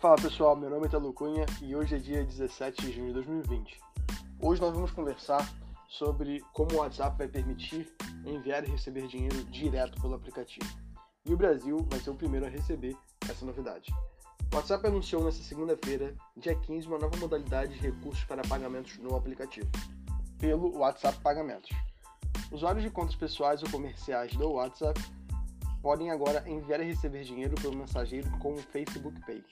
Fala pessoal, meu nome é Telo Cunha e hoje é dia 17 de junho de 2020. Hoje nós vamos conversar sobre como o WhatsApp vai permitir enviar e receber dinheiro direto pelo aplicativo. E o Brasil vai ser o primeiro a receber essa novidade. O WhatsApp anunciou nesta segunda-feira, dia 15, uma nova modalidade de recursos para pagamentos no aplicativo, pelo WhatsApp Pagamentos. Usuários de contas pessoais ou comerciais do WhatsApp podem agora enviar e receber dinheiro pelo mensageiro com o Facebook Pay.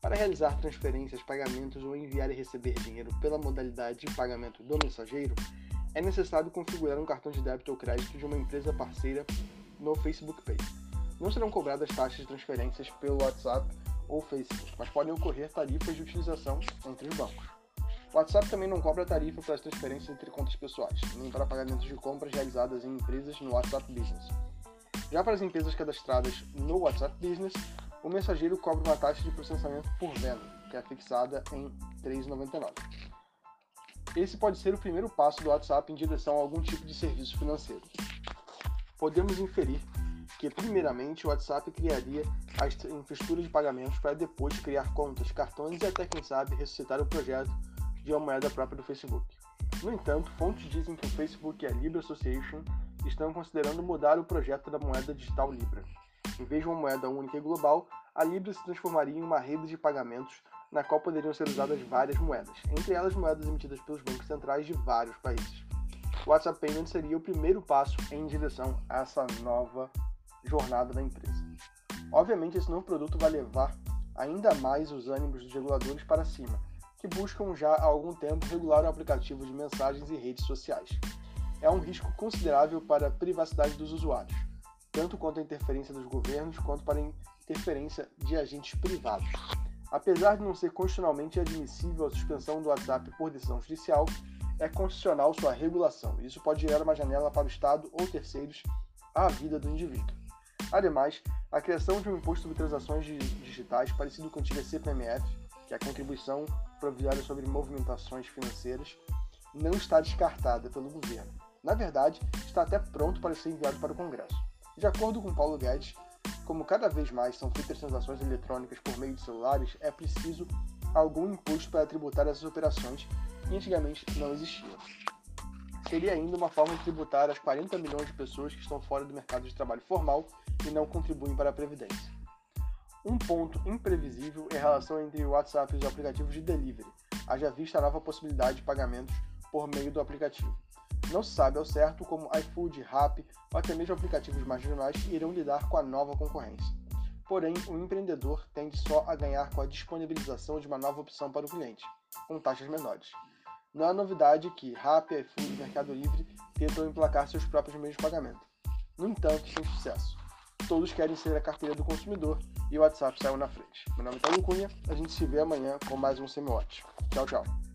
Para realizar transferências, pagamentos ou enviar e receber dinheiro pela modalidade de pagamento do mensageiro, é necessário configurar um cartão de débito ou crédito de uma empresa parceira no Facebook Pay. Não serão cobradas taxas de transferências pelo WhatsApp ou Facebook, mas podem ocorrer tarifas de utilização entre os bancos. O WhatsApp também não cobra tarifa para as transferências entre contas pessoais, nem para pagamentos de compras realizadas em empresas no WhatsApp Business. Já para as empresas cadastradas no WhatsApp Business, o mensageiro cobra uma taxa de processamento por venda, que é fixada em R$ 3,99. Esse pode ser o primeiro passo do WhatsApp em direção a algum tipo de serviço financeiro. Podemos inferir que, primeiramente, o WhatsApp criaria a infraestrutura de pagamentos para depois criar contas, cartões e até, quem sabe, ressuscitar o projeto de uma moeda própria do Facebook. No entanto, fontes dizem que o Facebook e a Libra Association estão considerando mudar o projeto da moeda digital Libra. Em vez de uma moeda única e global, a Libra se transformaria em uma rede de pagamentos na qual poderiam ser usadas várias moedas, entre elas moedas emitidas pelos bancos centrais de vários países. O WhatsApp Payment seria o primeiro passo em direção a essa nova jornada da empresa. Obviamente, esse novo produto vai levar ainda mais os ânimos dos reguladores para cima, que buscam já há algum tempo regular o aplicativo de mensagens e redes sociais é um risco considerável para a privacidade dos usuários, tanto quanto a interferência dos governos quanto para a interferência de agentes privados. Apesar de não ser constitucionalmente admissível a suspensão do WhatsApp por decisão judicial, é constitucional sua regulação. Isso pode gerar uma janela para o Estado ou terceiros à vida do indivíduo. Ademais, a criação de um imposto sobre transações digitais parecido com o antiga CPMF, que é a contribuição provisória sobre movimentações financeiras, não está descartada pelo governo na verdade, está até pronto para ser enviado para o Congresso. De acordo com Paulo Guedes, como cada vez mais são feitas transações eletrônicas por meio de celulares, é preciso algum imposto para tributar essas operações que antigamente não existiam. Seria ainda uma forma de tributar as 40 milhões de pessoas que estão fora do mercado de trabalho formal e não contribuem para a Previdência. Um ponto imprevisível é a relação entre o WhatsApp e os aplicativos de delivery, haja vista a nova possibilidade de pagamentos por meio do aplicativo. Não se sabe ao certo como iFood, Rappi ou até mesmo aplicativos marginais irão lidar com a nova concorrência. Porém, o empreendedor tende só a ganhar com a disponibilização de uma nova opção para o cliente, com taxas menores. Não é novidade que Rappi, iFood e Mercado Livre tentam emplacar seus próprios meios de pagamento. No entanto, sem sucesso. Todos querem ser a carteira do consumidor e o WhatsApp saiu na frente. Meu nome é Paulo Cunha, a gente se vê amanhã com mais um Semiótico. Tchau, tchau.